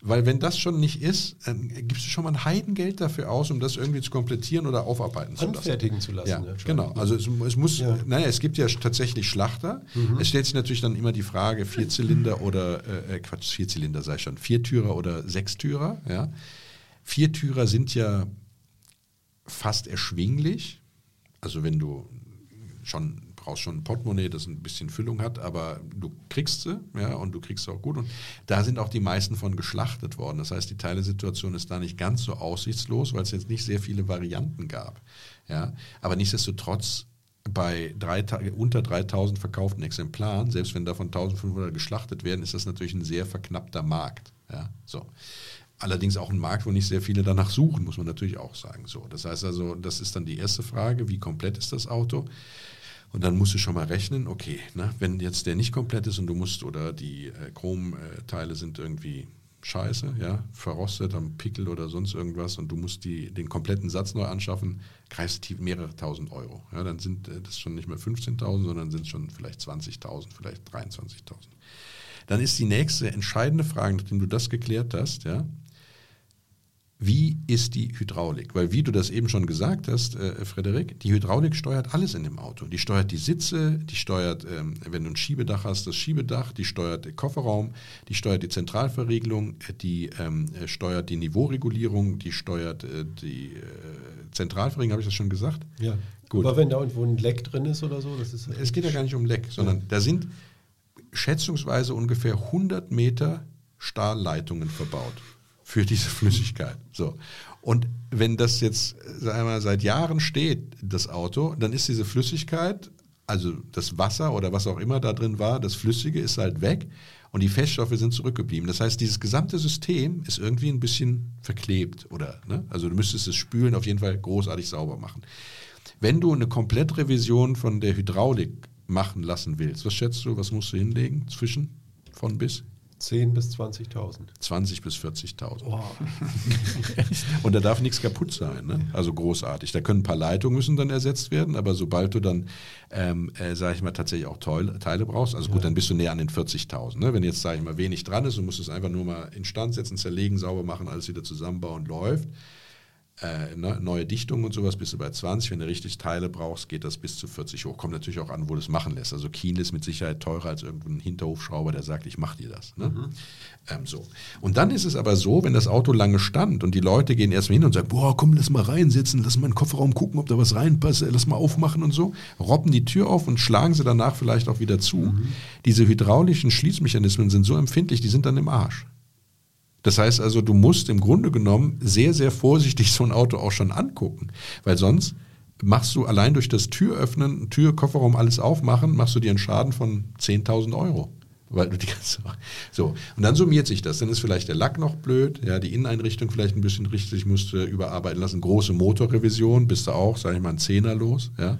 Weil wenn das schon nicht ist, dann gibst du schon mal ein Heidengeld dafür aus, um das irgendwie zu komplettieren oder aufarbeiten zu lassen. Anfertigen zu lassen. Ja, schon. genau. Also es, es muss, Ja. Mhm. naja, es gibt ja tatsächlich Schlachter. Es stellt sich natürlich dann immer die Frage, Vierzylinder oder, äh, äh, Quatsch, Vierzylinder sei schon, Viertürer oder Sechstürer, ja. Viertürer sind ja fast erschwinglich. Also wenn du schon brauchst schon ein Portemonnaie, das ein bisschen Füllung hat, aber du kriegst sie, ja, und du kriegst sie auch gut. Und da sind auch die meisten von geschlachtet worden. Das heißt, die Teilesituation ist da nicht ganz so aussichtslos, weil es jetzt nicht sehr viele Varianten gab. Ja, aber nichtsdestotrotz bei drei, unter 3000 verkauften Exemplaren, selbst wenn davon 1500 geschlachtet werden, ist das natürlich ein sehr verknappter Markt. Ja, so. Allerdings auch ein Markt, wo nicht sehr viele danach suchen, muss man natürlich auch sagen. So, das heißt also, das ist dann die erste Frage, wie komplett ist das Auto? Und dann musst du schon mal rechnen, okay, ne, wenn jetzt der nicht komplett ist und du musst, oder die äh, Chromteile sind irgendwie scheiße, ja, verrostet am Pickel oder sonst irgendwas und du musst die, den kompletten Satz neu anschaffen, greifst tief mehrere tausend Euro. Ja, dann sind äh, das schon nicht mehr 15.000, sondern sind schon vielleicht 20.000, vielleicht 23.000. Dann ist die nächste entscheidende Frage, nachdem du das geklärt hast, ja, wie ist die Hydraulik? Weil wie du das eben schon gesagt hast, äh, Frederik, die Hydraulik steuert alles in dem Auto. Die steuert die Sitze, die steuert, ähm, wenn du ein Schiebedach hast, das Schiebedach, die steuert den Kofferraum, die steuert die Zentralverriegelung, äh, die ähm, äh, steuert die Niveauregulierung, die steuert äh, die äh, Zentralverriegelung, habe ich das schon gesagt? Ja. Gut. Aber wenn da irgendwo ein Leck drin ist oder so, das ist. Es geht ja gar nicht um Leck, sondern da sind schätzungsweise ungefähr 100 Meter Stahlleitungen verbaut für diese Flüssigkeit. So. Und wenn das jetzt sagen seit Jahren steht, das Auto, dann ist diese Flüssigkeit, also das Wasser oder was auch immer da drin war, das Flüssige ist halt weg und die Feststoffe sind zurückgeblieben. Das heißt, dieses gesamte System ist irgendwie ein bisschen verklebt oder, ne? also du müsstest es spülen, auf jeden Fall großartig sauber machen. Wenn du eine Komplettrevision von der Hydraulik machen lassen willst, was schätzt du, was musst du hinlegen zwischen von bis? 10 bis 20.000. 20 bis 40.000. Oh. Und da darf nichts kaputt sein, ne? also großartig. Da können ein paar Leitungen müssen dann ersetzt werden, aber sobald du dann, ähm, äh, sage ich mal, tatsächlich auch Teile, Teile brauchst, also gut, dann bist du näher an den 40.000. Ne? Wenn jetzt, sage ich mal, wenig dran ist und musst es einfach nur mal instand setzen, zerlegen, sauber machen, alles wieder zusammenbauen, läuft, äh, ne, neue Dichtung und sowas bist du bei 20. Wenn du richtig Teile brauchst, geht das bis zu 40 hoch. Kommt natürlich auch an, wo du es machen lässt. Also Kiel ist mit Sicherheit teurer als irgendein Hinterhofschrauber, der sagt, ich mache dir das. Ne? Mhm. Ähm, so. Und dann ist es aber so, wenn das Auto lange stand und die Leute gehen erstmal hin und sagen, boah, komm, lass mal reinsitzen, lass mal in den Kofferraum gucken, ob da was reinpasst, lass mal aufmachen und so, robben die Tür auf und schlagen sie danach vielleicht auch wieder zu. Mhm. Diese hydraulischen Schließmechanismen sind so empfindlich, die sind dann im Arsch. Das heißt also, du musst im Grunde genommen sehr, sehr vorsichtig so ein Auto auch schon angucken, weil sonst machst du allein durch das Türöffnen, Tür, Kofferraum, alles aufmachen, machst du dir einen Schaden von 10.000 Euro. Weil du die ganze so und dann summiert sich das. Dann ist vielleicht der Lack noch blöd, ja, die Inneneinrichtung vielleicht ein bisschen richtig, musste überarbeiten lassen. Große Motorrevision, bist du auch, sag ich mal, ein Zehner los, ja.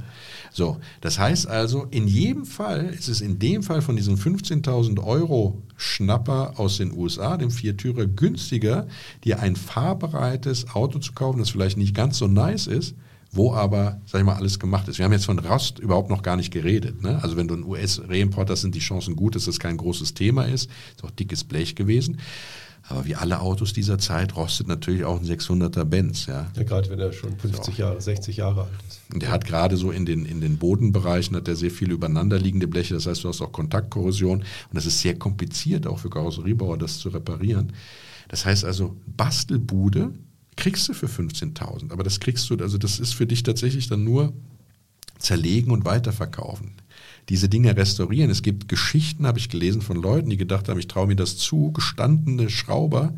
So, das heißt also, in jedem Fall ist es in dem Fall von diesem 15.000 Euro Schnapper aus den USA, dem Viertürer, günstiger, dir ein fahrbereites Auto zu kaufen, das vielleicht nicht ganz so nice ist, wo aber, sag ich mal, alles gemacht ist. Wir haben jetzt von Rost überhaupt noch gar nicht geredet. Ne? Also wenn du ein US-Reimport hast, sind die Chancen gut, dass das kein großes Thema ist. Ist auch dickes Blech gewesen. Aber wie alle Autos dieser Zeit rostet natürlich auch ein 600er Benz. Ja, ja gerade wenn er schon 50 Jahre, 60 Jahre alt ist. Und der hat gerade so in den, in den Bodenbereichen hat er sehr viele übereinanderliegende Bleche. Das heißt, du hast auch Kontaktkorrosion. Und das ist sehr kompliziert auch für Karosseriebauer, das zu reparieren. Das heißt also, Bastelbude kriegst du für 15.000. Aber das kriegst du, also das ist für dich tatsächlich dann nur zerlegen und weiterverkaufen diese Dinge restaurieren. Es gibt Geschichten, habe ich gelesen, von Leuten, die gedacht haben, ich traue mir das zu, gestandene Schrauber,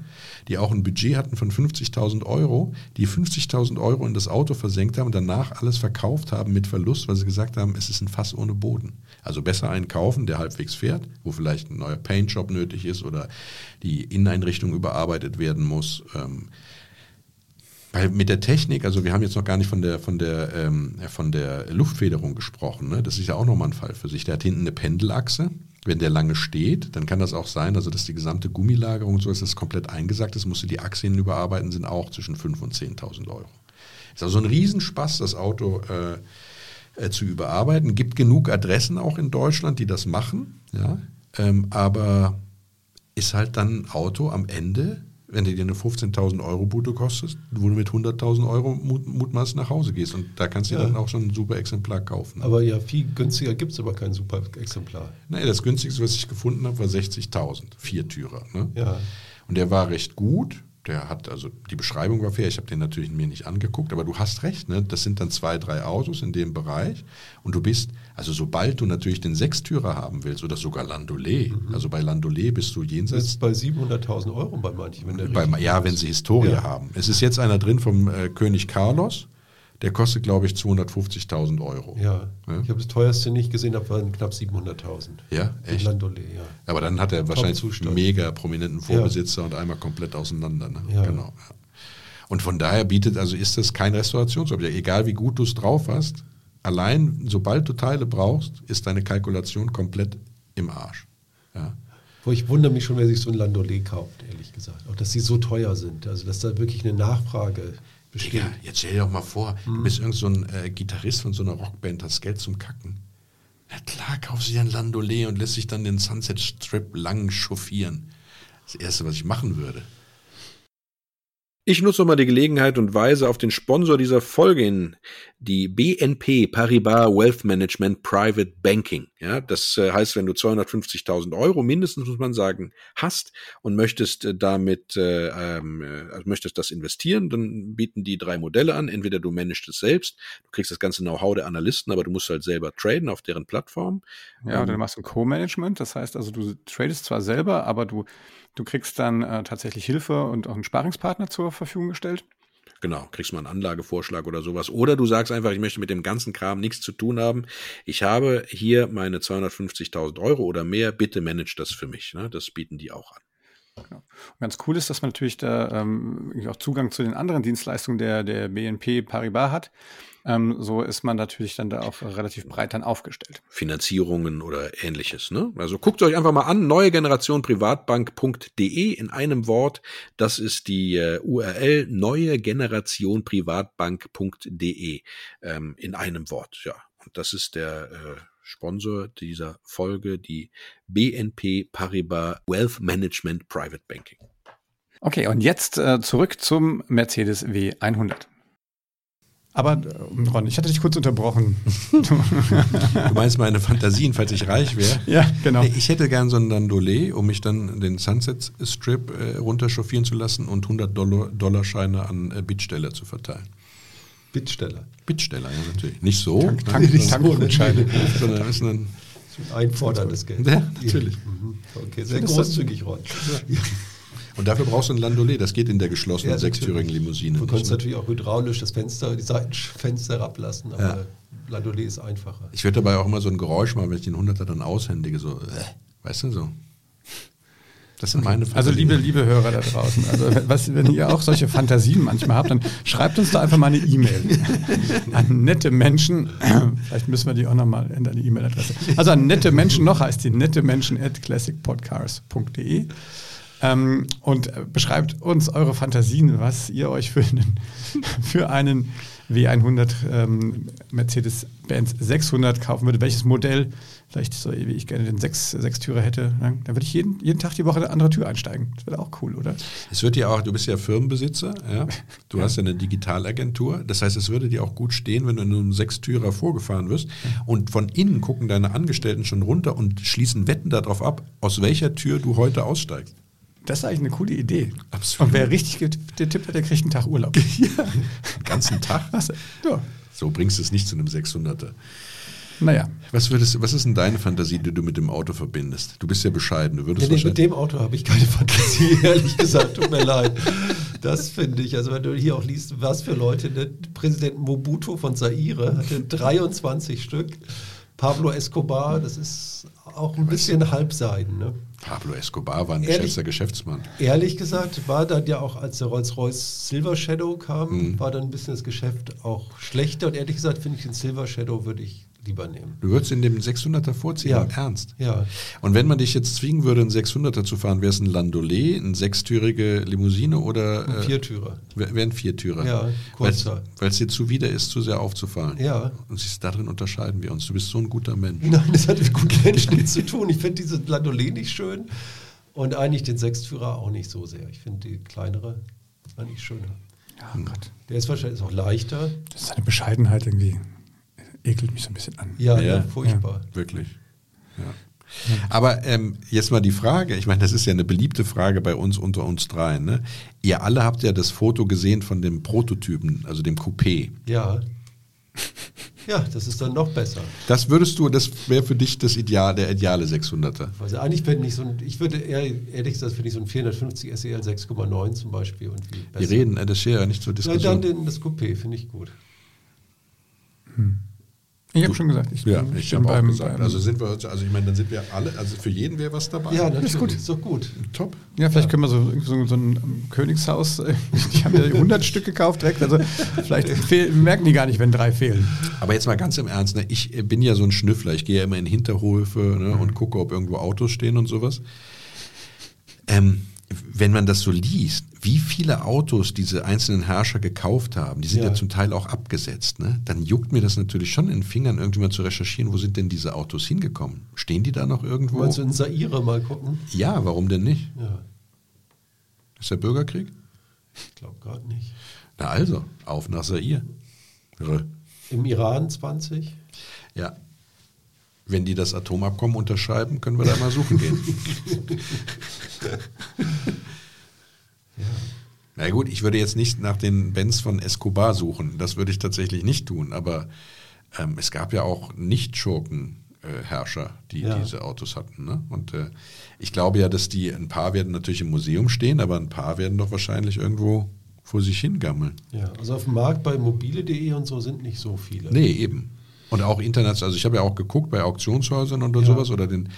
die auch ein Budget hatten von 50.000 Euro, die 50.000 Euro in das Auto versenkt haben und danach alles verkauft haben mit Verlust, weil sie gesagt haben, es ist ein Fass ohne Boden. Also besser einen kaufen, der halbwegs fährt, wo vielleicht ein neuer Paintjob nötig ist oder die Inneneinrichtung überarbeitet werden muss. Ähm, weil mit der Technik, also wir haben jetzt noch gar nicht von der, von der, ähm, von der Luftfederung gesprochen. Ne? Das ist ja auch nochmal ein Fall für sich. Der hat hinten eine Pendelachse. Wenn der lange steht, dann kann das auch sein, also dass die gesamte Gummilagerung so ist, das komplett eingesackt ist, musst du die Achse hin überarbeiten, sind auch zwischen 5.000 und 10.000 Euro. Ist also ein Riesenspaß, das Auto äh, äh, zu überarbeiten. Gibt genug Adressen auch in Deutschland, die das machen, ja? Ähm, aber ist halt dann ein Auto am Ende wenn du dir eine 15.000 Euro Bude kostet, wo du mit 100.000 Euro mut, mutmaß nach Hause gehst. Und da kannst du ja. dann auch schon ein super Exemplar kaufen. Aber ja, viel günstiger gibt es aber kein super Exemplar. Nee, das günstigste, was ich gefunden habe, war 60.000, Viertürer. Ne? Ja. Und der war recht gut. Der hat, also die Beschreibung war fair, ich habe den natürlich mir nicht angeguckt, aber du hast recht, ne? das sind dann zwei, drei Autos in dem Bereich und du bist, also sobald du natürlich den Sechstürer haben willst oder sogar Landaulet, mhm. also bei Landaulet bist du jenseits... Das ist bei 700.000 Euro bei manchen. Wenn der bei, ja, wenn sie Historie ja. haben. Es ist jetzt einer drin vom äh, König Carlos, der kostet, glaube ich, 250.000 Euro. Ja. ja. Ich habe das teuerste nicht gesehen, aber waren knapp 700.000. Ja, echt. Landolé, ja. Aber dann hat er wahrscheinlich einen mega prominenten Vorbesitzer ja. und einmal komplett auseinander. Ne? Ja. Genau. Und von daher bietet, also ist das kein Restaurationsobjekt. Egal wie gut du es drauf hast, allein sobald du Teile brauchst, ist deine Kalkulation komplett im Arsch. Ja. Wo ich wundere mich schon, wer sich so ein Landolé kauft, ehrlich gesagt. Auch, dass sie so teuer sind. Also, dass da wirklich eine Nachfrage Bestimmt. Digga, jetzt stell dir doch mal vor, mhm. du bist irgend so ein äh, Gitarrist von so einer Rockband, hast Geld zum Kacken. Na klar, kaufst du dir ein Landolé und lässt sich dann den Sunset Strip lang chauffieren. Das Erste, was ich machen würde. Ich nutze mal die Gelegenheit und weise auf den Sponsor dieser Folge hin, die BNP Paribas Wealth Management Private Banking. Ja, das äh, heißt, wenn du 250.000 Euro mindestens, muss man sagen, hast und möchtest äh, damit, äh, ähm, äh, also möchtest das investieren, dann bieten die drei Modelle an. Entweder du managst es selbst, du kriegst das ganze Know-how der Analysten, aber du musst halt selber traden auf deren Plattform. Ja, oder ähm, du machst ein Co-Management. Das heißt also, du tradest zwar selber, aber du Du kriegst dann äh, tatsächlich Hilfe und auch einen Sparingspartner zur Verfügung gestellt. Genau, kriegst mal einen Anlagevorschlag oder sowas. Oder du sagst einfach, ich möchte mit dem ganzen Kram nichts zu tun haben. Ich habe hier meine 250.000 Euro oder mehr. Bitte manage das für mich. Ne? Das bieten die auch an. Genau. Ganz cool ist, dass man natürlich da ähm, auch Zugang zu den anderen Dienstleistungen der, der BNP Paribas hat. Ähm, so ist man natürlich dann da auch relativ breit dann aufgestellt. Finanzierungen oder ähnliches. Ne? Also guckt euch einfach mal an, neue Generation Privatbank.de in einem Wort. Das ist die äh, URL neue Generation Privatbank.de ähm, in einem Wort. Ja, und das ist der äh, Sponsor dieser Folge, die BNP Paribas Wealth Management Private Banking. Okay, und jetzt äh, zurück zum Mercedes W100. Aber äh, Ron, ich hatte dich kurz unterbrochen. Du meinst meine Fantasien, falls ich reich wäre? ja, genau. Ich hätte gern so einen Landaulet, um mich dann den Sunset Strip äh, runterchauffieren zu lassen und 100 Dollar, Dollar Scheine an äh, Bittsteller zu verteilen. Bittsteller. Bittsteller, ja natürlich. Nicht so, Tank, Tank, sondern- Tankgutscheine. sondern ist ein, Einforderndes Geld. Ja, natürlich. Mhm. Okay, sehr Das großzügig, Ron. Ja. Und dafür brauchst du ein Landaulet. Das geht in der geschlossenen Ja, sechstürigen Limousine. Du kannst ne? natürlich auch hydraulisch das Fenster, die Seitenfenster herablassen, aber Ja. Landaulet ist einfacher. Ich würde dabei auch immer so ein Geräusch machen, wenn ich den 100er dann aushändige, so, äh, weißt du, so. Das sind meine Also liebe, liebe Hörer da draußen, also was, wenn ihr auch solche Fantasien manchmal habt, dann schreibt uns da einfach mal eine E-Mail an nette Menschen. Vielleicht müssen wir die auch nochmal ändern, die E-Mail-Adresse. Also an nette Menschen noch heißt die nette Menschen at classicpodcars.de ähm, und beschreibt uns eure Fantasien, was ihr euch für einen, für einen W100 ähm, Mercedes-Benz 600 kaufen würdet, welches Modell, vielleicht so wie ich gerne den Sechs, Sechstürer hätte, ne? dann würde ich jeden, jeden Tag die Woche eine andere Tür einsteigen. Das wäre auch cool, oder? Es wird dir auch, du bist ja Firmenbesitzer, ja. Du hast ja eine Digitalagentur. Das heißt, es würde dir auch gut stehen, wenn du in einem Sechstürer vorgefahren wirst. Und von innen gucken deine Angestellten schon runter und schließen Wetten darauf ab, aus welcher Tür du heute aussteigst. Das ist eigentlich eine coole Idee. Absolut. Und wer richtig getippt hat, der kriegt einen Tag Urlaub. Den ganzen Tag. Was? Ja. So bringst du es nicht zu einem 600er. Naja. Was, würdest, was ist denn deine Fantasie, die du mit dem Auto verbindest? Du bist ja bescheiden. Du würdest Nee, nee, mit dem Auto habe ich keine Fantasie, ehrlich gesagt, tut mir leid. Das finde ich, also wenn du hier auch liest, was für Leute, ne? Präsident Mobutu von Zaire hatte 23 Stück, Pablo Escobar, das ist auch ein bisschen halbseiden. Ne? Pablo Escobar war ein Ehrlich? geschätzter Geschäftsmann. Ehrlich gesagt, war dann ja auch, als der Rolls-Royce Silver Shadow kam, war dann ein bisschen das Geschäft auch schlechter. Und ehrlich gesagt, finde ich den Silver Shadow würde ich lieber nehmen. Du würdest in dem 600er vorziehen, Ja. im Ernst. Ja. Und wenn man dich jetzt zwingen würde, einen 600er zu fahren, wäre es ein Landaulet, eine sechstürige Limousine oder Ein äh, Viertürer. wär- wäre ein Viertürer? Ja, kurzer. Weil es dir zuwider ist, zu sehr aufzufallen. Ja. Und siehst, darin unterscheiden wir uns. Du bist so ein guter Mensch. Nein, das hat mit guten Menschen nichts zu tun. Ich finde diese Landaulet nicht schön und eigentlich den Sechstführer auch nicht so sehr. Ich finde die kleinere eigentlich schöner. Ja, oh Gott. Der ist wahrscheinlich auch leichter. Das ist eine Bescheidenheit irgendwie. Ekelt mich so ein bisschen an. Ja, Ja. furchtbar. Wirklich. Ja. Aber ähm, jetzt mal die Frage, ich meine, das ist ja eine beliebte Frage bei uns unter uns dreien. Ne? Ihr alle habt ja das Foto gesehen von dem Prototypen, also dem Coupé. Ja. Ja, das ist dann noch besser. Das würdest du, das wäre für dich das Ideal, der ideale 600er. Also eigentlich finde ich so ein, ich würde eher, ehrlich gesagt, finde ich so ein 450 SEL 6,9 zum Beispiel und wie Wir reden, äh, das steht ja nicht zur Na, dann Diskussion. den, das Coupé finde ich gut. Ich habe schon gesagt, ich ja, bin, ich bin habe auch gesagt. beim- Also sind wir, also ich meine, dann sind wir alle, also für jeden wäre was dabei. Ja, natürlich. ist gut. Ist doch gut. Top. Ja, vielleicht können wir so, so, so ein ähm, Königshaus, äh, die haben ja 100 Stück gekauft direkt, also vielleicht fehl, merken die gar nicht, wenn drei fehlen. Aber jetzt mal ganz im Ernst, ne? ich äh, bin ja so ein Schnüffler. Ich gehe ja immer in Hinterhöfe ne? und gucke, ob irgendwo Autos stehen und sowas. Ähm, wenn man das so liest, wie viele Autos diese einzelnen Herrscher gekauft haben, die sind ja, Ja. zum Teil auch abgesetzt, ne? dann juckt mir das natürlich schon in den Fingern, irgendwie mal zu recherchieren, wo sind denn diese Autos hingekommen? Stehen die da noch irgendwo? Wolltest du in Saire mal gucken? Ja, warum denn nicht? Ja, Ist der Bürgerkrieg? ich glaube gerade nicht. Na also, auf nach Zaire. Rö. Im Iran 20? Ja. Wenn die das Atomabkommen unterschreiben, können wir da mal suchen gehen. Na gut, ich würde jetzt nicht nach den Bands von Escobar suchen. Das würde ich tatsächlich nicht tun. Aber ähm, es gab ja auch Nicht-Schurken-Herrscher, die Ja. diese Autos hatten. Ne? Und äh, ich glaube ja, dass die, ein paar werden natürlich im Museum stehen, aber ein paar werden doch wahrscheinlich irgendwo vor sich hingammeln. Ja, also auf dem Markt bei mobile.de und so sind nicht so viele. Nee, eben. Und auch international, also ich habe ja auch geguckt bei Auktionshäusern oder Ja. sowas oder den,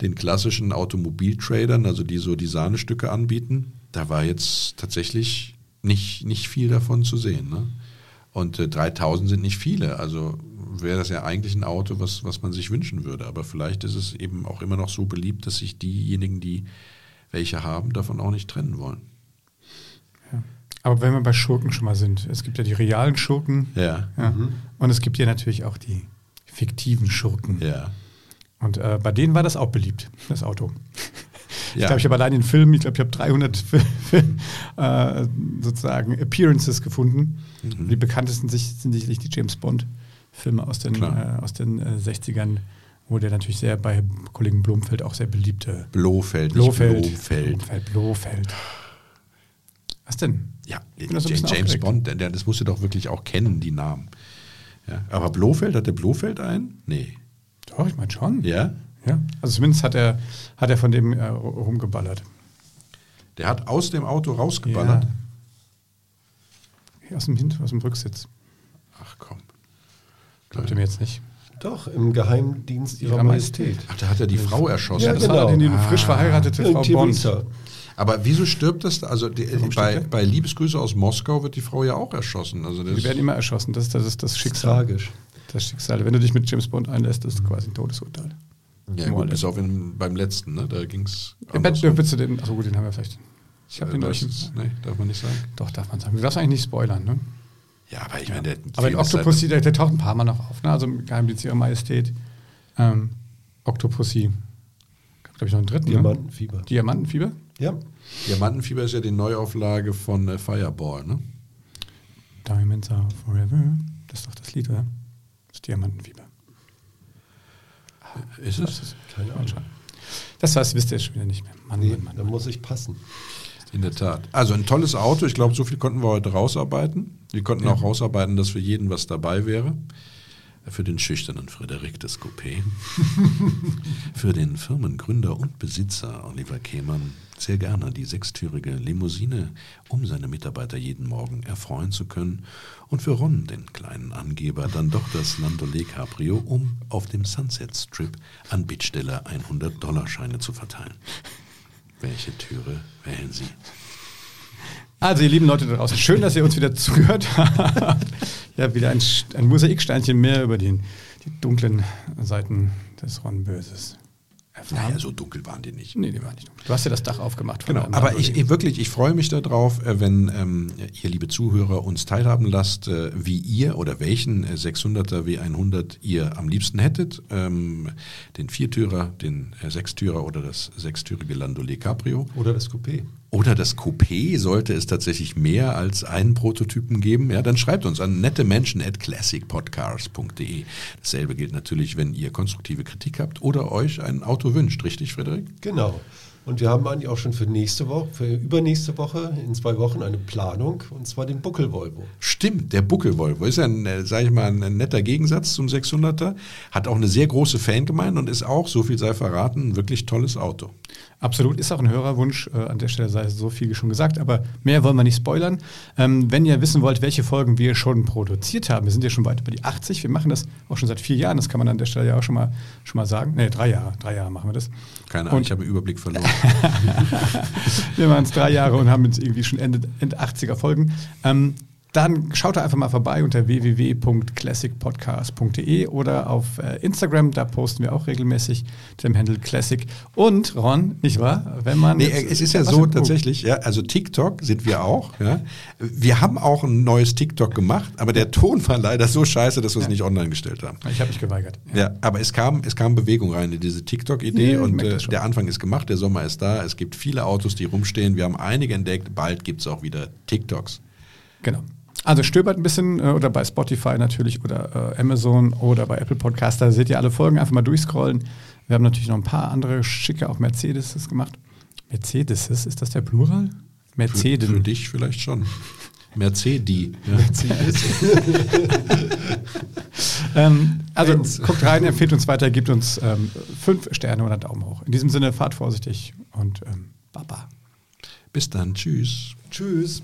den klassischen Automobiltradern, also die so die Sahnestücke anbieten. Da war jetzt tatsächlich nicht, nicht viel davon zu sehen. Ne? Und äh, 3000 sind nicht viele. Also wäre das ja eigentlich ein Auto, was, was man sich wünschen würde. Aber vielleicht ist es eben auch immer noch so beliebt, dass sich diejenigen, die welche haben, davon auch nicht trennen wollen. Aber wenn wir bei Schurken schon mal sind, es gibt ja die realen Schurken Ja. ja, und es gibt ja natürlich auch die fiktiven Schurken. Ja. Und äh, bei denen war das auch beliebt, das Auto. Ich glaube, ich habe allein den Film, ich glaube, ich habe 300 äh, sozusagen Appearances gefunden. Mhm. Die bekanntesten sind sicherlich die James Bond-Filme aus den, äh, aus den äh, 60ern wo der natürlich sehr bei Kollegen Blomfeld auch sehr beliebte. Blofeld, Blofeld. Blofeld. Blofeld, Blofeld. Was denn? Ja, so James Bond, der, das musst du doch wirklich auch kennen, die Namen. Ja, aber Blofeld, hat der Blofeld einen? Nee. Doch, ich meine schon. Ja? Ja. Also zumindest hat er, hat er von dem äh, rumgeballert. Der hat aus dem Auto rausgeballert? Ja. Aus dem Hint, aus dem Rücksitz. Ach komm. Glaubt ihr mir jetzt nicht? Doch, im Geheimdienst ihrer, ihrer Majestät. Ach, da hat er die Frau erschossen. Ja, das genau. war die ah. frisch verheiratete Frau Bond. Aber wieso stirbt das? Also die, bei, bei, Liebesgrüße aus Moskau wird die Frau ja auch erschossen. Also die werden immer erschossen. Das, das ist das Schicksal. Tragisch. Das Schicksal. Wenn du dich mit James Bond einlässt, ist quasi ein Todesurteil. Ja, gut, bis auf in, beim letzten, ne? Da ging es. Ja, bitte den, achso gut, den haben wir vielleicht. Ich habe den euch. Nee, darf man nicht sagen. Doch, darf man sagen. Du darfst eigentlich nicht spoilern, ne? Ja, aber ich meine, der Aber in Octopussy, der, der, taucht ein paar Mal noch auf, ne? Also im Geheimdienst ihrer Majestät. Ähm, Octopussy. Glaube ich noch einen dritten. Ne? Diamantenfieber. Ne? Diamantenfieber? Ja. Diamantenfieber ist ja die Neuauflage von äh, Fireball, ne? Diamonds are forever. Das ist doch das Lied, oder? Das ist Diamantenfieber. Ist es? Keine Ahnung. Das heißt, wisst ihr schon wieder nicht mehr. Mann, nee, Mann, Mann, da muss ich passen. In der Tat. Also ein tolles Auto. Ich glaube, so viel konnten wir heute rausarbeiten. Wir konnten ja. auch rausarbeiten, dass für jeden was dabei wäre. Für den schüchternen Frederik des Coupé. für den Firmengründer und Besitzer Oliver Kehmann sehr gerne die sechstürige Limousine, um seine Mitarbeiter jeden Morgen erfreuen zu können. Und für Ron, den kleinen Angeber, dann doch das Landolé Cabrio, um auf dem Sunset Strip an Bittsteller 100-Dollarscheine zu verteilen. Welche Türe wählen Sie? Also, ihr lieben Leute da draußen, schön, dass ihr uns wieder zugehört habt. ja, wieder ein, ein Mosaiksteinchen mehr über die, die dunklen Seiten des Ron Böses erfahren. Naja, so dunkel waren die nicht. Nee, die waren nicht dunkel. Du hast ja das Dach aufgemacht. Genau, aber ich, ich, wirklich, ich freue mich darauf, äh, wenn ähm, ihr, liebe Zuhörer, uns teilhaben lasst, äh, wie ihr oder welchen 600er äh, W100 ihr am liebsten hättet. Ähm, den Viertürer, den äh, Sechstürer oder das sechstürige Landolé Caprio. Oder das Coupé. Oder das Coupé, sollte es tatsächlich mehr als einen Prototypen geben, ja, dann schreibt uns an nette Menschen at classicpodcars.de. Dasselbe gilt natürlich, wenn ihr konstruktive Kritik habt oder euch ein Auto wünscht, richtig, Frederik? Genau. Und wir haben eigentlich auch schon für nächste Woche, für übernächste Woche, in zwei Wochen eine Planung, und zwar den Buckel-Volvo. Stimmt, der Buckel-Volvo ist ja, ein, äh, sag ich mal, ein netter Gegensatz zum 600er, hat auch eine sehr große Fangemeinde und ist auch, so viel sei verraten, ein wirklich tolles Auto. Absolut, ist auch ein Hörerwunsch. Äh, an der Stelle sei so viel schon gesagt, aber mehr wollen wir nicht spoilern. Ähm, wenn ihr wissen wollt, welche Folgen wir schon produziert haben, wir sind ja schon weit über die 80. Wir machen das auch schon seit vier Jahren, das kann man an der Stelle ja auch schon mal, schon mal sagen. Ne, drei Jahre, drei Jahre machen wir das. Keine Ahnung, und ich habe den Überblick verloren. wir machen es drei Jahre und haben jetzt irgendwie schon Ende, Ende 80er Folgen. Ähm, dann schaut da einfach mal vorbei unter www.classicpodcast.de oder auf äh, Instagram, da posten wir auch regelmäßig dem Handle Classic. Und Ron, nicht wahr? Wenn man. Nee, es ist ja so tatsächlich, ja, also TikTok sind wir auch, ja. Wir haben auch ein neues TikTok gemacht, aber der Ton war leider so scheiße, dass wir es ja. nicht online gestellt haben. Ich habe mich geweigert. Ja. ja, aber es kam, es kam Bewegung rein in diese TikTok-Idee und äh, der Anfang ist gemacht, der Sommer ist da, es gibt viele Autos, die rumstehen, wir haben einige entdeckt, bald gibt es auch wieder TikToks. Genau. Also stöbert ein bisschen äh, oder bei Spotify natürlich oder äh, Amazon oder bei Apple Podcast, da seht ihr alle Folgen, einfach mal durchscrollen. Wir haben natürlich noch ein paar andere schicke, auch Mercedes gemacht. Mercedes, ist das der Plural? Mercedes. Für, für dich vielleicht schon. Mercedes. Ja. Mercedes. ähm, also Benz. guckt rein, empfiehlt uns weiter, gibt uns ähm, fünf Sterne oder Daumen hoch. In diesem Sinne, fahrt vorsichtig und ähm, Baba. Bis dann. Tschüss. Tschüss.